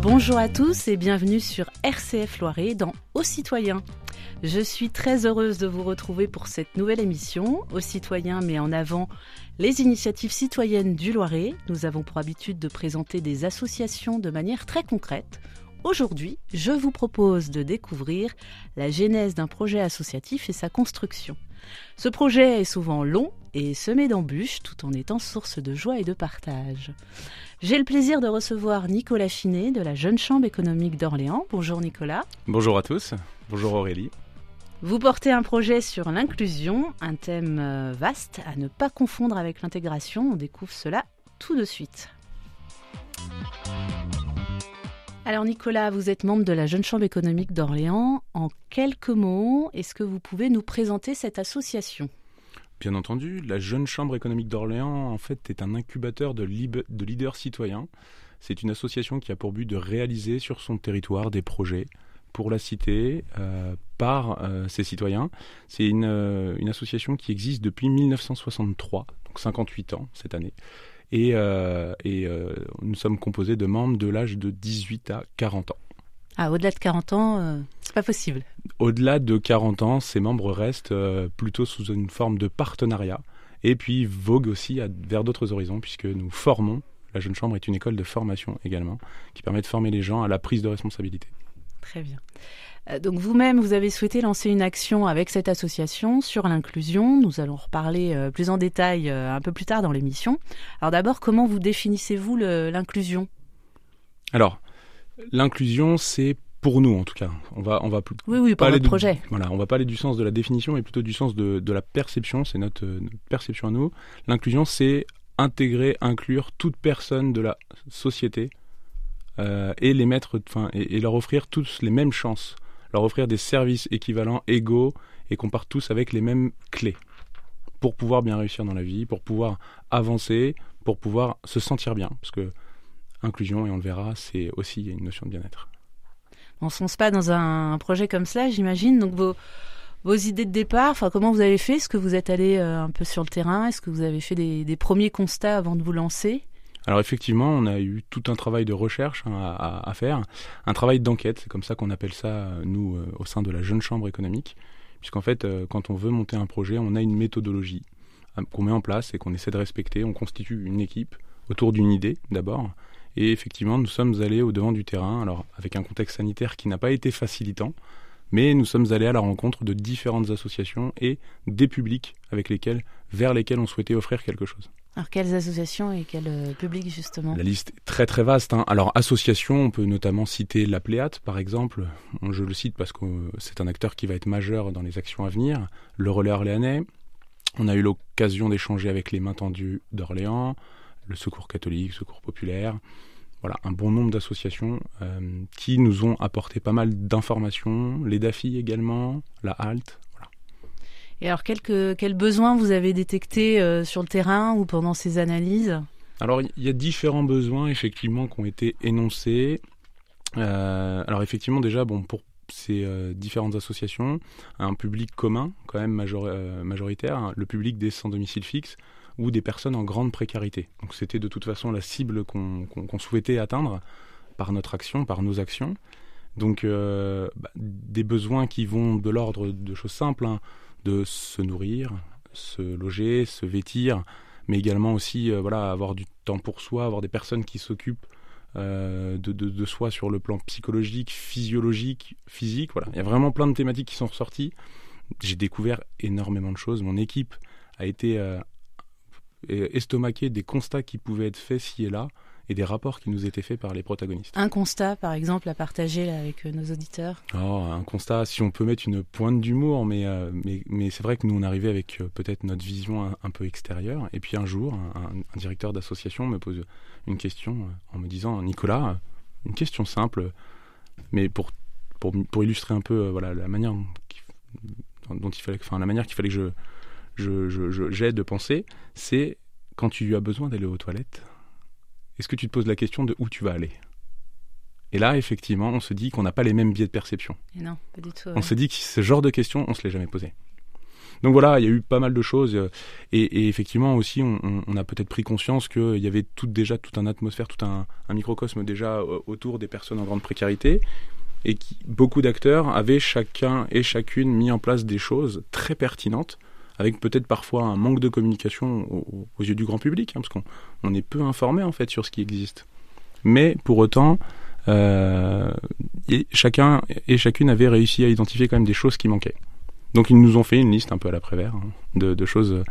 Bonjour à tous et bienvenue sur RCF Loiret dans Aux citoyens. Je suis très heureuse de vous retrouver pour cette nouvelle émission. Aux citoyens met en avant les initiatives citoyennes du Loiret. Nous avons pour habitude de présenter des associations de manière très concrète. Aujourd'hui, je vous propose de découvrir la genèse d'un projet associatif et sa construction. Ce projet est souvent long et semé d'embûches tout en étant source de joie et de partage. J'ai le plaisir de recevoir Nicolas Finet de la Jeune Chambre économique d'Orléans. Bonjour Nicolas. Bonjour à tous. Bonjour Aurélie. Vous portez un projet sur l'inclusion, un thème euh, vaste à ne pas confondre avec l'intégration. On découvre cela tout de suite. Alors Nicolas, vous êtes membre de la Jeune Chambre économique d'Orléans. En quelques mots, est-ce que vous pouvez nous présenter cette association? Bien entendu, la Jeune Chambre économique d'Orléans en fait est un incubateur de, de leaders citoyens. C'est une association qui a pour but de réaliser sur son territoire des projets pour la cité euh, par euh, ses citoyens. C'est une, euh, une, association qui existe depuis 1963, donc 58 ans cette année. Et, et nous sommes composés de membres de l'âge de 18 à 40 ans. Ah, au-delà de 40 ans, c'est pas possible. Au-delà de 40 ans, ces membres restent plutôt sous une forme de partenariat et puis voguent aussi à, vers d'autres horizons puisque nous formons. La Jeune Chambre est une école de formation également qui permet de former les gens à la prise de responsabilité. Très bien. Euh, donc vous-même, vous avez souhaité lancer une action avec cette association sur l'inclusion. Nous allons reparler euh, plus en détail euh, un peu plus tard dans l'émission. Alors d'abord, comment vous définissez-vous l'inclusion? Alors, l'inclusion, c'est pour nous en tout cas. On va, on va oui, oui, pour notre projet. Voilà, on va parler du sens de la définition, mais plutôt du sens de, de la perception. C'est notre, notre, perception à nous. L'inclusion, c'est intégrer, inclure toute personne de la société et les mettre, enfin, et, leur offrir tous les mêmes chances, leur offrir des services équivalents, égaux, et qu'on parte tous avec les mêmes clés. Pour pouvoir bien réussir dans la vie, pour pouvoir avancer, pour pouvoir se sentir bien, parce que inclusion, et on le verra, c'est aussi une notion de bien-être. On ne se lance pas dans un projet comme cela, j'imagine. Donc vos, idées de départ, comment vous avez fait? Est-ce que vous êtes allé euh, un peu sur le terrain? Est-ce que vous avez fait des premiers constats avant de vous lancer? Alors effectivement, on a eu tout un travail de recherche hein, à, faire, un travail d'enquête, c'est comme ça qu'on appelle ça, nous, euh, au sein de la jeune chambre économique, puisqu'en fait, euh, quand on veut monter un projet, on a une méthodologie euh, qu'on met en place et qu'on essaie de respecter. On constitue une équipe autour d'une idée d'abord. Et effectivement, nous sommes allés au devant du terrain, alors avec un contexte sanitaire qui n'a pas été facilitant, mais nous sommes allés à la rencontre de différentes associations et des publics avec lesquels, vers lesquels on souhaitait offrir quelque chose. Alors quelles associations et quel euh, public justement? La liste est très très vaste. Hein. Alors associations, on peut notamment citer la Pléate par exemple. Je le cite parce que c'est un acteur qui va être majeur dans les actions à venir. Le Relais Orléanais. On a eu l'occasion d'échanger avec les Mains Tendues d'Orléans, le Secours catholique, Secours populaire. Voilà, un bon nombre d'associations euh, qui nous ont apporté pas mal d'informations. Les DAFI également, la HALT, et alors, quels besoins vous avez détectés euh, sur le terrain ou pendant ces analyses? Alors, il y a différents besoins, effectivement, qui ont été énoncés. Euh, alors, effectivement, déjà, bon, pour ces euh, différentes associations, un public commun, quand même majoritaire, hein, le public des sans domicile fixe ou des personnes en grande précarité. Donc, c'était de toute façon la cible qu'on souhaitait atteindre par notre action, par nos actions. Donc, bah, des besoins qui vont de l'ordre de choses simples. Hein de se nourrir, se loger, se vêtir, mais également aussi euh, voilà, avoir du temps pour soi, avoir des personnes qui s'occupent euh, de, de, soi sur le plan psychologique, physiologique, physique. Voilà. Il y a vraiment plein de thématiques qui sont ressorties. J'ai découvert énormément de choses. Mon équipe a été euh, estomaquée des constats qui pouvaient être faits ci et là et des rapports qui nous étaient faits par les protagonistes. Un constat, par exemple, à partager avec euh, nos auditeurs oh, Un constat, si on peut mettre une pointe d'humour, mais, euh, mais, mais c'est vrai que nous, on arrivait avec euh, peut-être notre vision un, peu extérieure. Et puis un jour, un, directeur d'association me pose une question en me disant Nicolas, une question simple, mais pour, pour, pour illustrer un peu voilà, la manière dont il fallait, enfin, la manière qu'il fallait que je, je, je, j'aide de penser, c'est quand tu as besoin d'aller aux toilettes est-ce que tu te poses la question de où tu vas aller? Et là, effectivement, on se dit qu'on n'a pas les mêmes biais de perception. Et non, pas du tout. On se dit que ce genre de questions, on se l'est jamais posé. Donc voilà, il y a eu pas mal de choses. Euh, et, effectivement aussi, on, a peut-être pris conscience qu'il y avait tout déjà toute une atmosphère, tout un, microcosme déjà euh, autour des personnes en grande précarité. Et qui, beaucoup d'acteurs avaient chacun et chacune mis en place des choses très pertinentes avec peut-être parfois un manque de communication aux, yeux du grand public, hein, parce qu'on est peu informé en fait sur ce qui existe. Mais pour autant, euh, chacun et chacune avait réussi à identifier quand même des choses qui manquaient. Donc ils nous ont fait une liste un peu à l'après-vert hein, de, choses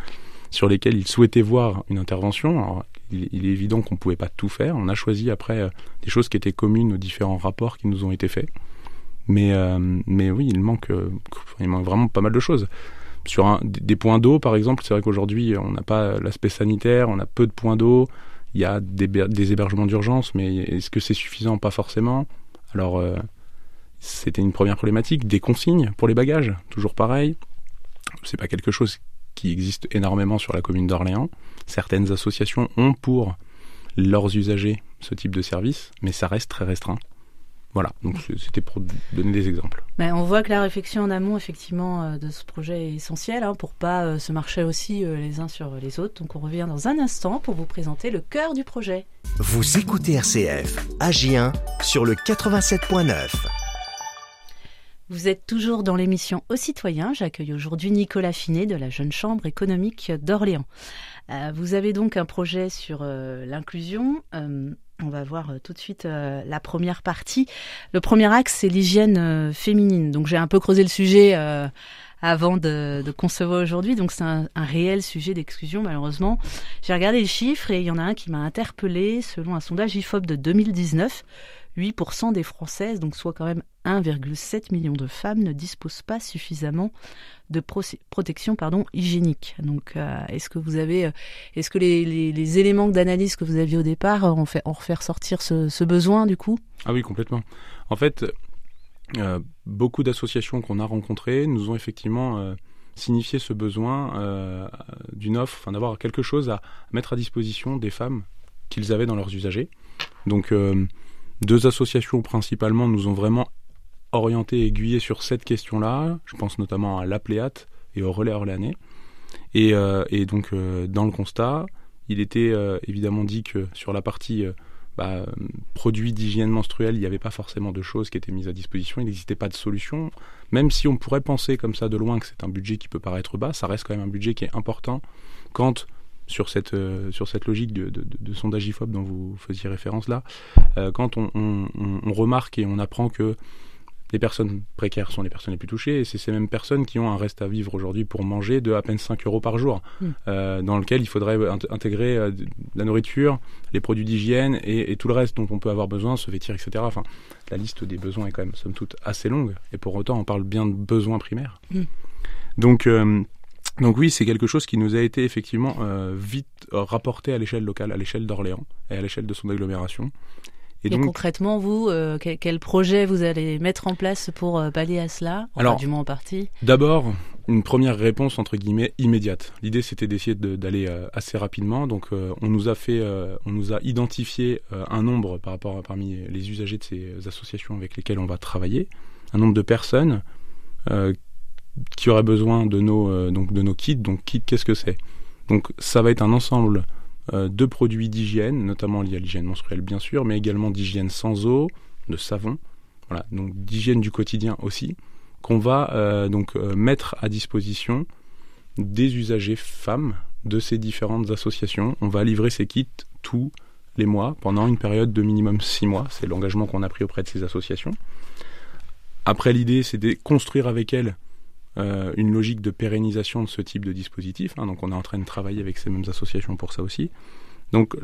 sur lesquelles ils souhaitaient voir une intervention. Alors, il, est évident qu'on ne pouvait pas tout faire. On a choisi après euh, des choses qui étaient communes aux différents rapports qui nous ont été faits. Mais, euh, oui, il manque vraiment pas mal de choses. Sur des points d'eau, par exemple, c'est vrai qu'aujourd'hui, on n'a pas l'aspect sanitaire, on a peu de points d'eau, il y a des, des hébergements d'urgence, mais est-ce que c'est suffisant? Pas forcément. Alors, euh, c'était une première problématique. Des consignes pour les bagages, toujours pareil. C'est pas quelque chose qui existe énormément sur la commune d'Orléans. Certaines associations ont pour leurs usagers ce type de service, mais ça reste très restreint. Voilà, donc c'était pour donner des exemples. Mais on voit que la réflexion en amont, effectivement, euh, de ce projet est essentielle hein, pour pas euh, se marcher aussi euh, les uns sur les autres. Donc on revient dans un instant pour vous présenter le cœur du projet. Vous écoutez RCF, Agien, sur le 87.9. Vous êtes toujours dans l'émission Aux citoyens. J'accueille aujourd'hui Nicolas Finet de la Jeune Chambre économique d'Orléans. vous avez donc un projet sur l'inclusion. On va voir euh, tout de suite euh, la première partie. Le premier axe, c'est l'hygiène euh, féminine. Donc j'ai un peu creusé le sujet avant de, concevoir aujourd'hui. Donc c'est un, réel sujet d'exclusion, malheureusement. J'ai regardé les chiffres et il y en a un qui m'a interpellé. Selon un sondage IFOP de 2019, 8% des Françaises, donc soit quand même 1,7 million de femmes, ne disposent pas suffisamment de protection pardon, hygiénique. Donc, euh, est-ce que vous avez, euh, est-ce que les, éléments d'analyse que vous aviez au départ ont fait, ont ressortir ce, besoin du coup? Ah oui, complètement. En fait, euh, beaucoup d'associations qu'on a rencontrées nous ont effectivement signifié ce besoin d'une offre, d'avoir quelque chose à mettre à disposition des femmes qu'ils avaient dans leurs usagers. Donc, deux associations principalement nous ont vraiment orienté, aiguillé sur cette question-là. Je pense notamment à l'Apléate et au relais orléanais. Et, euh, donc, euh, dans le constat, il était euh, évidemment dit que sur la partie bah, produits d'hygiène menstruelle, il n'y avait pas forcément de choses qui étaient mises à disposition, il n'existait pas de solution. Même si on pourrait penser comme ça de loin que c'est un budget qui peut paraître bas, ça reste quand même un budget qui est important quand sur cette, sur cette logique de, de, sondage IFOP dont vous faisiez référence là, quand on, on, remarque et on apprend que les personnes précaires sont les personnes les plus touchées et c'est ces mêmes personnes qui ont un reste à vivre aujourd'hui pour manger de à peine 5 euros par jour, hmm. euh, dans lequel il faudrait intégrer euh, la nourriture, les produits d'hygiène et, tout le reste dont on peut avoir besoin, se vêtir, etc. Enfin, la liste des besoins est quand même, somme toute, assez longue et pour autant, on parle bien de besoins primaires. Hmm. Donc, euh, donc oui, c'est quelque chose qui nous a été effectivement vite rapporté à l'échelle locale, à l'échelle d'Orléans et à l'échelle de son agglomération. Et, concrètement, vous, euh, quel, projet vous allez mettre en place pour euh, pallier à cela? Alors, du moins en partie D'abord, une première réponse entre guillemets immédiate. L'idée, c'était d'essayer d'aller euh, assez rapidement. Donc, on nous a fait, on nous a identifié un nombre par rapport parmi les usagers de ces associations avec lesquelles on va travailler, un nombre de personnes qui auraient besoin de nos donc de nos kits. Donc, kits, qu'est-ce que c'est? Donc, ça va être un ensemble euh, de produits d'hygiène, notamment liés à l'hygiène menstruelle bien sûr, mais également d'hygiène sans eau, de savon, voilà, donc d'hygiène du quotidien aussi, qu'on va euh, donc euh, mettre à disposition des usagers femmes de ces différentes associations. On va livrer ces kits tous les mois pendant une période de minimum six mois. C'est l'engagement qu'on a pris auprès de ces associations. Après, l'idée, c'est de construire avec elles euh, une logique de pérennisation de ce type de dispositif. Hein, donc on est en train de travailler avec ces mêmes associations pour ça aussi. Donc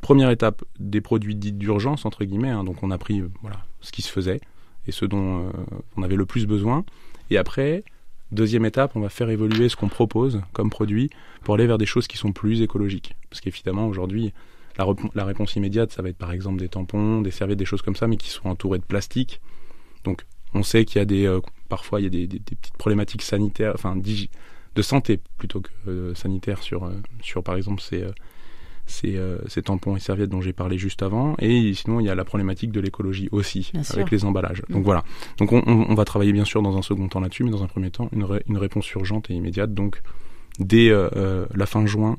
première étape, des produits dits d'urgence entre guillemets. Hein, donc on a pris voilà ce qui se faisait et ce dont euh, on avait le plus besoin. Et après, deuxième étape, on va faire évoluer ce qu'on propose comme produit pour aller vers des choses qui sont plus écologiques. Parce qu'évidemment aujourd'hui, la, la, réponse immédiate, ça va être par exemple des tampons, des serviettes, des choses comme ça, mais qui sont entourées de plastique. Donc on sait qu'il y a des euh, parfois il y a des, petites problématiques sanitaires, enfin de santé plutôt que euh, sanitaires sur euh, sur par exemple ces ces, ces, tampons et serviettes dont j'ai parlé juste avant. Et sinon, il y a la problématique de l'écologie aussi, avec les emballages. Donc voilà. Donc on, on, va travailler bien sûr dans un second temps là-dessus, mais dans un premier temps, une, une réponse urgente et immédiate. Donc dès la fin juin,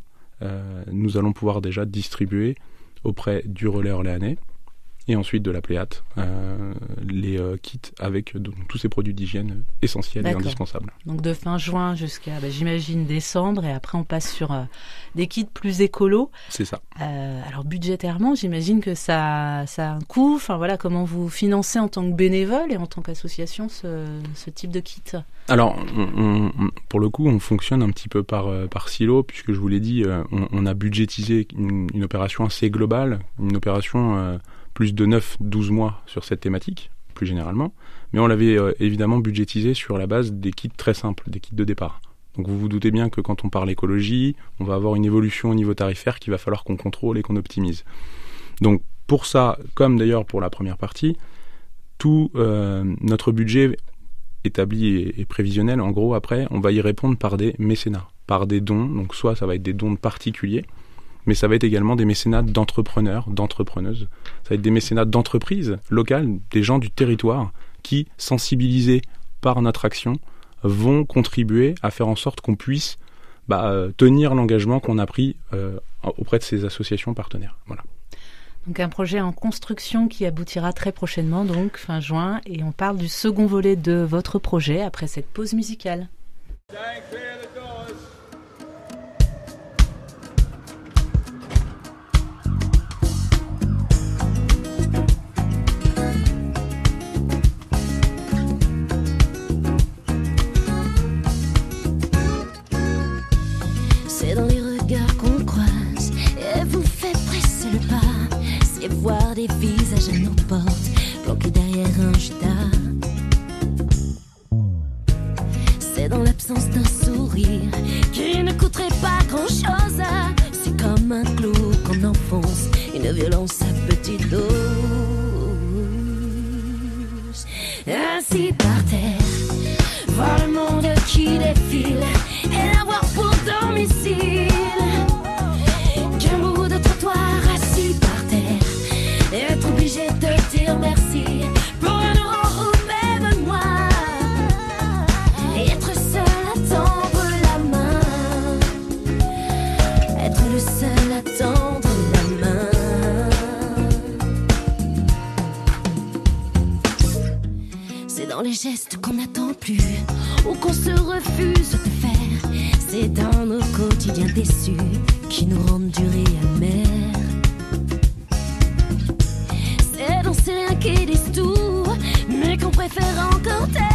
nous allons pouvoir déjà distribuer auprès du relais orléanais et ensuite de la Pléate, euh, les euh, kits avec tous ces produits d'hygiène essentiels et indispensables. Donc de fin juin jusqu'à, bah, j'imagine, décembre, et après on passe sur euh, des kits plus écolos. C'est ça. alors budgétairement, j'imagine que ça, ça a un coût. Enfin voilà, comment vous financez en tant que bénévole et en tant qu'association ce, ce, type de kit? Alors, pour le coup, on fonctionne un petit peu par, par silo, puisque je vous l'ai dit, on, a budgétisé une, une, opération assez globale, une opération plus de 9-12 mois sur cette thématique, plus généralement, mais on l'avait euh, évidemment budgétisé sur la base des kits très simples, des kits de départ. Donc vous vous doutez bien que quand on parle écologie, on va avoir une évolution au niveau tarifaire qu'il va falloir qu'on contrôle et qu'on optimise. Donc pour ça, comme d'ailleurs pour la première partie, tout euh, notre budget établi et, et, prévisionnel, en gros, après, on va y répondre par des mécénats, par des dons. Donc soit ça va être des dons de particuliers, mais ça va être également des mécénats d'entrepreneurs, d'entrepreneuses. Ça va être des mécénats d'entreprises locales, des gens du territoire qui, sensibilisés par notre action, vont contribuer à faire en sorte qu'on puisse bah, euh, tenir l'engagement qu'on a pris euh, auprès de ces associations partenaires. Voilà. Donc un projet en construction qui aboutira très prochainement, donc fin juin, et on parle du second volet de votre projet après cette pause musicale. Des visages à nos portes, planqués derrière un judas. C'est dans l'absence d'un sourire qui ne coûterait pas grand chose. C'est comme un clou qu'on enfonce, une violence à petite dose. Ainsi par terre, voir le monde qui défile et l'avoir C'est dans nos quotidiens déçus qui nous rendent durs et amers. Qui disent tout, mais qu'on préfère encore taire.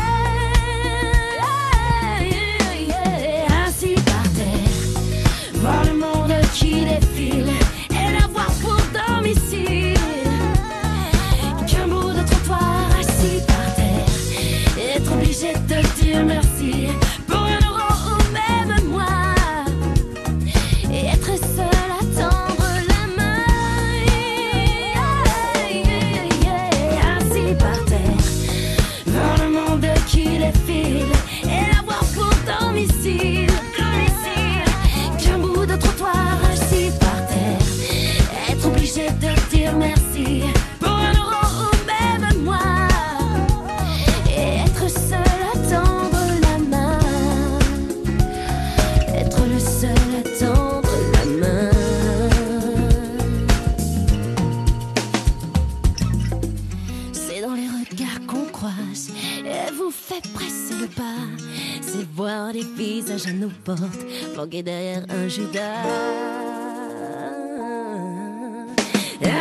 Planqué derrière un Judas.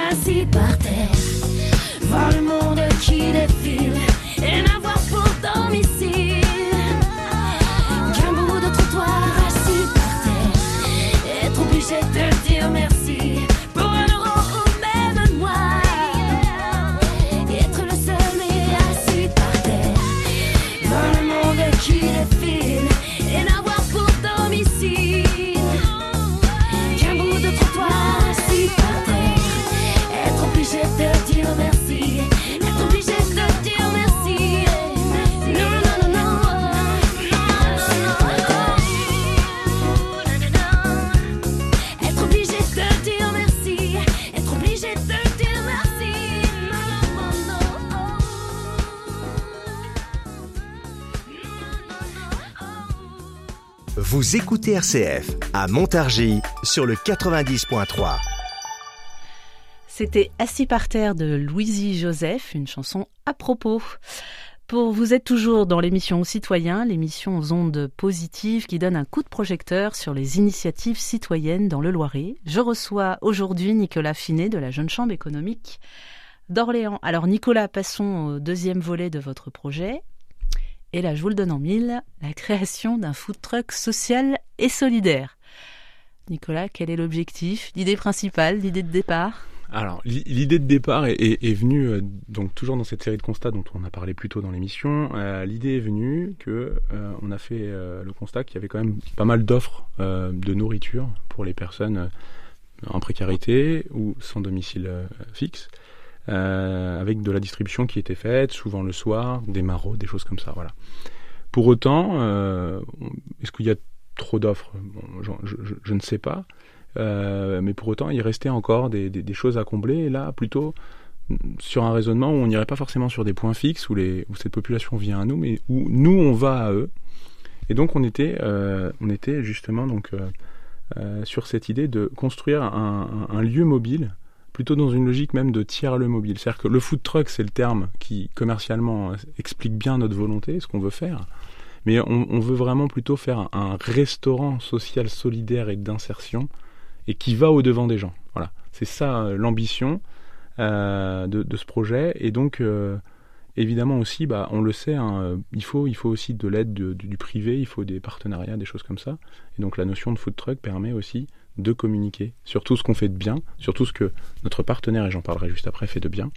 Assis par terre, Écoutez RCF à Montargis sur le 90.3. C'était Assis par terre de Louisie Joseph, une chanson à propos. Pour vous êtes toujours dans l'émission Citoyens, l'émission aux ondes positives qui donne un coup de projecteur sur les initiatives citoyennes dans le Loiret. Je reçois aujourd'hui Nicolas Finet de la Jeune Chambre économique d'Orléans. Alors Nicolas, passons au deuxième volet de votre projet. Et là, je vous le donne en mille, la création d'un food truck social et solidaire. Nicolas, quel est l'objectif, l'idée principale, l'idée de départ? Alors, l'idée de départ est, venue, euh, donc toujours dans cette série de constats dont on a parlé plus tôt dans l'émission, euh, l'idée est venue que euh, on a fait le constat qu'il y avait quand même pas mal d'offres de nourriture pour les personnes en précarité ou sans domicile fixe, avec de la distribution qui était faite, souvent le soir, des maraudes, des choses comme ça, voilà. Pour autant, est-ce qu'il y a trop d'offres? Je, ne sais pas. Euh, mais pour autant, il restait encore des, choses à combler. Et là, plutôt sur un raisonnement où on n'irait pas forcément sur des points fixes où, cette population vient à nous, mais où nous on va à eux. Et donc on était, euh, justement euh, sur cette idée de construire un, lieu mobile, plutôt dans une logique même de tiers le mobile. C'est-à-dire que le food truck, c'est le terme qui commercialement explique bien notre volonté, ce qu'on veut faire. Mais on, veut vraiment plutôt faire un restaurant social solidaire et d'insertion et qui va au devant des gens. Voilà, c'est ça euh, l'ambition euh, de, ce projet. Et donc, euh, évidemment aussi, bah, on le sait, hein, il faut aussi de l'aide du, privé, il faut des partenariats, des choses comme ça. Et donc, la notion de food truck permet aussi de communiquer sur tout ce qu'on fait de bien, sur tout ce que notre partenaire, et j'en parlerai juste après, fait de bien.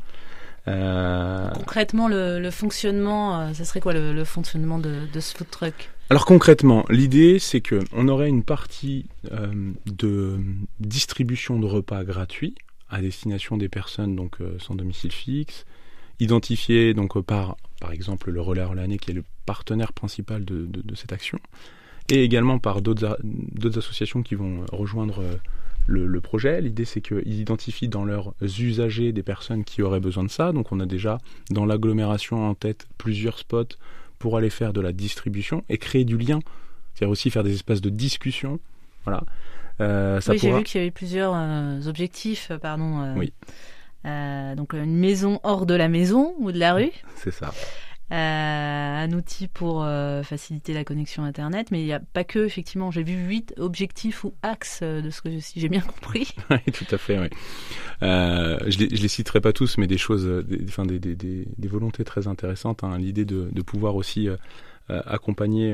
Concrètement, le, fonctionnement, ça serait quoi le, fonctionnement de, de, ce food truck? Alors concrètement, l'idée c'est que on aurait une partie euh, de distribution de repas gratuits à destination des personnes donc euh, sans domicile fixe, identifiées donc par par exemple le relais Orléanais qui est le partenaire principal de, cette action, et également par d'autres associations qui vont rejoindre euh, le, le, projet. L'idée, c'est qu'ils identifient dans leurs usagers des personnes qui auraient besoin de ça. Donc, on a déjà dans l'agglomération en tête plusieurs spots pour aller faire de la distribution et créer du lien. C'est-à-dire aussi faire des espaces de discussion. Voilà. Euh, ça oui, j'ai vu qu'il y avait plusieurs euh, objectifs, euh, pardon. oui. donc une maison hors de la maison ou de la rue. C'est ça. Euh, un outil pour euh, faciliter la connexion Internet, mais il n'y a pas que, effectivement, j'ai vu huit objectifs ou axes euh, de ce que j'ai bien compris. oui, tout à fait, oui. je les, les citerai pas tous, mais des choses, des, enfin, des, volontés très intéressantes. Hein. L'idée de, pouvoir aussi accompagner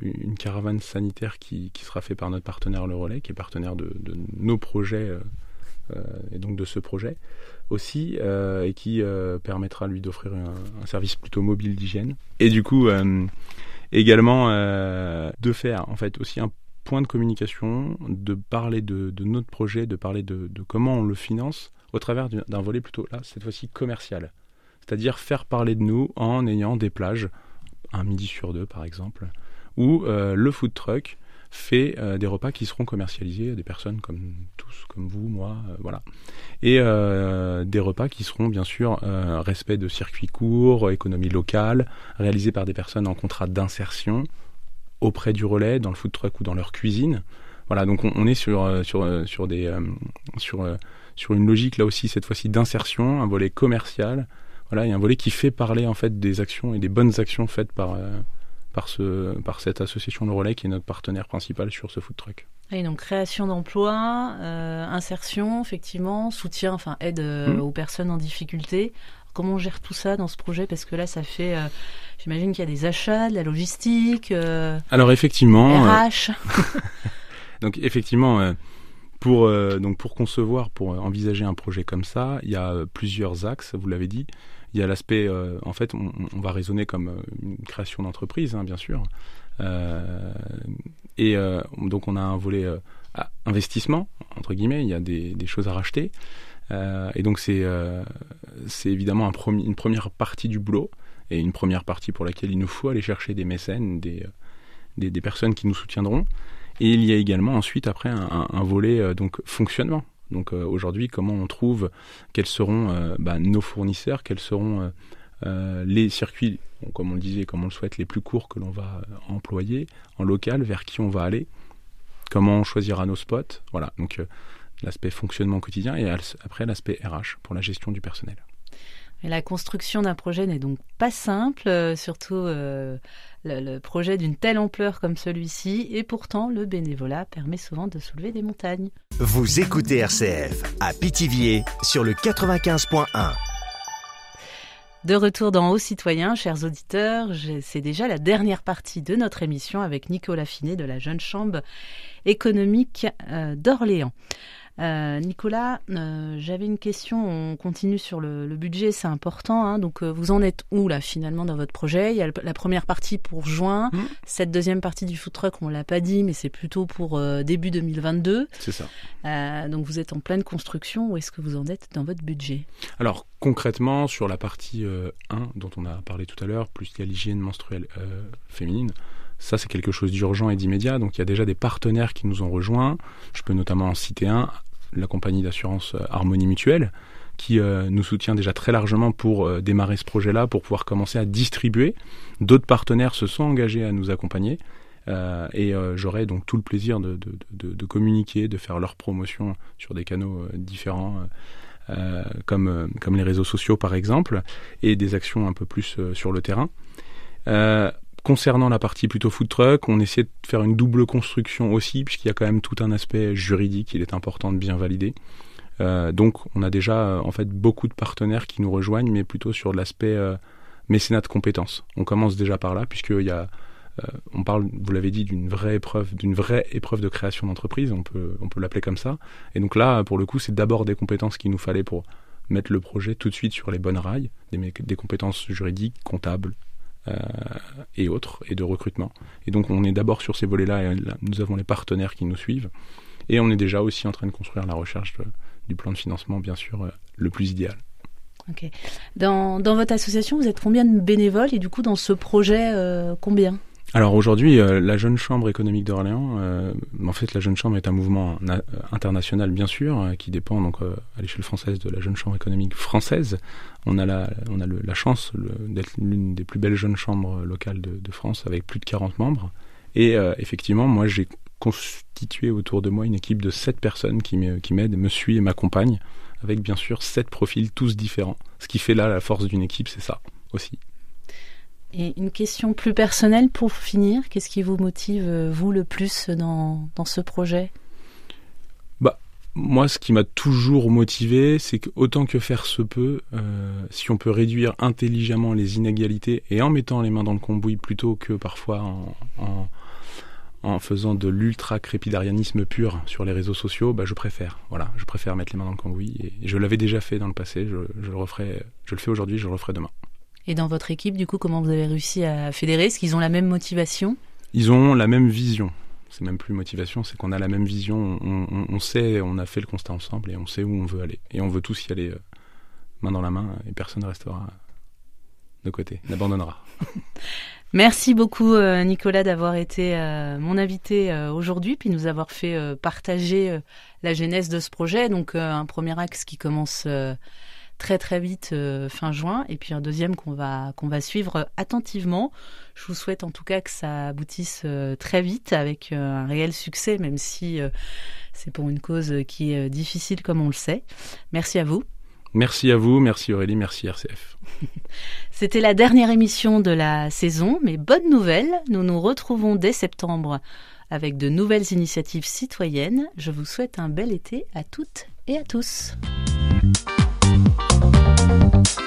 une caravane sanitaire qui, sera fait par notre partenaire Le Relais, qui est partenaire de nos projets et donc de ce projet aussi euh, et qui euh, permettra lui d'offrir un, service plutôt mobile d'hygiène. Et du coup, euh, également de faire en fait aussi un point de communication, de parler de, notre projet, de parler de, comment on le finance au travers d'un volet plutôt là, cette fois-ci commercial. C'est-à-dire faire parler de nous en ayant des plages, un midi sur deux par exemple, ou le food truck fait euh, des repas qui seront commercialisés à des personnes comme tous, comme vous, moi, euh, voilà. Et euh, des repas qui seront bien sûr respect de circuits courts, économie locale, réalisés par des personnes en contrat d'insertion auprès du relais, dans le food truck ou dans leur cuisine. Voilà, donc on, est sur sur sur des sur sur une logique là aussi cette fois-ci d'insertion, un volet commercial. Voilà, il un volet qui fait parler en fait des actions et des bonnes actions faites par par, ce, par cette association Le Relais qui est notre partenaire principal sur ce food truck. Et donc création d'emplois, euh, insertion, effectivement, soutien, enfin aide euh, mmh. aux personnes en difficulté. Comment on gère tout ça dans ce projet? Parce que là, ça fait, euh, j'imagine qu'il y a des achats, de la logistique. Alors effectivement. RH. donc effectivement. Pour, donc pour concevoir, pour envisager un projet comme ça, il y a plusieurs axes, vous l'avez dit. Il y a l'aspect, euh, en fait, on, va raisonner comme euh, une création d'entreprise, hein, bien sûr. Euh, et donc on a un volet investissement, entre guillemets, il y a des, choses à racheter. et donc c'est c'est évidemment un une première partie du boulot et une première partie pour laquelle il nous faut aller chercher des mécènes, des, des, personnes qui nous soutiendront. Et il y a également ensuite après un, un volet donc fonctionnement. Donc euh, aujourd'hui, comment on trouve quels seront euh, bah, nos fournisseurs, quels seront euh, les circuits comme on le disait, comme on le souhaite, les plus courts que l'on va employer en local, vers qui on va aller, comment on choisira nos spots. Voilà, donc l'aspect fonctionnement quotidien et après l'aspect RH pour la gestion du personnel. La construction d'un projet n'est donc pas simple, euh, surtout euh, le, projet d'une telle ampleur comme celui-ci, et pourtant le bénévolat permet souvent de soulever des montagnes. Vous écoutez RCF à Pithiviers sur le 95.1. De retour dans Aux Citoyens, chers auditeurs, c'est déjà la dernière partie de notre émission avec Nicolas Finet de la Jeune Chambre économique euh, d'Orléans. Euh, Nicolas, euh, j'avais une question. On continue sur le, budget, c'est important. Hein. donc, euh, vous en êtes où là finalement dans votre projet? Il y a la première partie pour juin. Mmh. Cette deuxième partie du food truck, on l'a pas dit, mais c'est plutôt pour début 2022. C'est ça. donc, vous êtes en pleine construction. Où est-ce que vous en êtes dans votre budget? Alors, concrètement, sur la partie 1 dont on a parlé tout à l'heure, plus qu'il y a l'hygiène menstruelle féminine. Ça, c'est quelque chose d'urgent et d'immédiat. Donc, il y a déjà des partenaires qui nous ont rejoints. Je peux notamment en citer un, la compagnie d'assurance euh, Harmonie Mutuelle, qui euh, nous soutient déjà très largement pour euh, démarrer ce projet-là, pour pouvoir commencer à distribuer. D'autres partenaires se sont engagés à nous accompagner. et j'aurai donc tout le plaisir de, communiquer, de faire leur promotion sur des canaux différents, comme les réseaux sociaux par exemple, et des actions un peu plus sur le terrain. Concernant la partie plutôt food truck, on essaie de faire une double construction aussi, puisqu'il y a quand même tout un aspect juridique, il est important de bien valider. Euh, donc on a déjà euh, en fait beaucoup de partenaires qui nous rejoignent, mais plutôt sur l'aspect euh, mécénat de compétences. On commence déjà par là, puisqu'il y a on parle, vous l'avez dit, d'une vraie épreuve, d'une vraie épreuve de création d'entreprise, on peut, l'appeler comme ça. Et donc là, pour le coup, c'est d'abord des compétences qu'il nous fallait pour mettre le projet tout de suite sur les bonnes rails, des, compétences juridiques, comptables, et autres, et de recrutement. Et donc on est d'abord sur ces volets-là, et nous avons les partenaires qui nous suivent, et on est déjà aussi en train de construire la recherche du plan de financement, bien sûr, euh, le plus idéal. Dans, dans, votre association, vous êtes combien de bénévoles? Et du coup dans ce projet, euh, combien? Alors aujourd'hui, euh, la Jeune Chambre économique d'Orléans, euh, en fait, la Jeune Chambre est un mouvement euh, international, bien sûr, qui dépend donc à l'échelle française de la Jeune Chambre économique française. On a la, on a la chance d'être l'une des plus belles jeunes chambres locales de, de, France, avec plus de 40 membres. Et effectivement, moi, j'ai constitué autour de moi une équipe de 7 personnes qui m'aident, me suivent et m'accompagnent, avec bien sûr 7 profils tous différents. Ce qui fait là la force d'une équipe, c'est ça aussi. Et une question plus personnelle pour finir, qu'est-ce qui vous motive, euh, vous, le plus dans, dans ce projet? Bah, Moi, ce qui m'a toujours motivé, c'est que autant que faire se peut, euh, si on peut réduire intelligemment les inégalités et en mettant les mains dans le cambouis plutôt que parfois en, en, faisant de l'ultra-crépidarianisme pur sur les réseaux sociaux, bah, je préfère. Voilà, je préfère mettre les mains dans le cambouis. Et je l'avais déjà fait dans le passé, je, je, le referai, je le fais aujourd'hui, je le referai demain. Et dans votre équipe, du coup, comment vous avez réussi à fédérer? Est-ce qu'ils ont la même motivation? Ils ont la même vision. C'est même plus motivation, c'est qu'on a la même vision. On, sait, on a fait le constat ensemble et on sait où on veut aller. Et on veut tous y aller euh, main dans la main et personne ne restera de côté, n'abandonnera. Merci beaucoup euh, Nicolas d'avoir été euh, mon invité aujourd'hui, puis nous avoir fait partager la genèse de ce projet. Donc un premier axe qui commence très très vite euh, fin juin et puis un deuxième qu'on va qu'on va suivre attentivement. Je vous souhaite en tout cas que ça aboutisse euh, très vite avec euh, un réel succès même si c'est pour une cause qui est difficile comme on le sait. Merci à vous. Merci à vous, merci Aurélie, merci RCF. C'était la dernière émission de la saison, mais bonne nouvelle, nous nous retrouvons dès septembre avec de nouvelles initiatives citoyennes. Je vous souhaite un bel été à toutes et à tous. Thank you.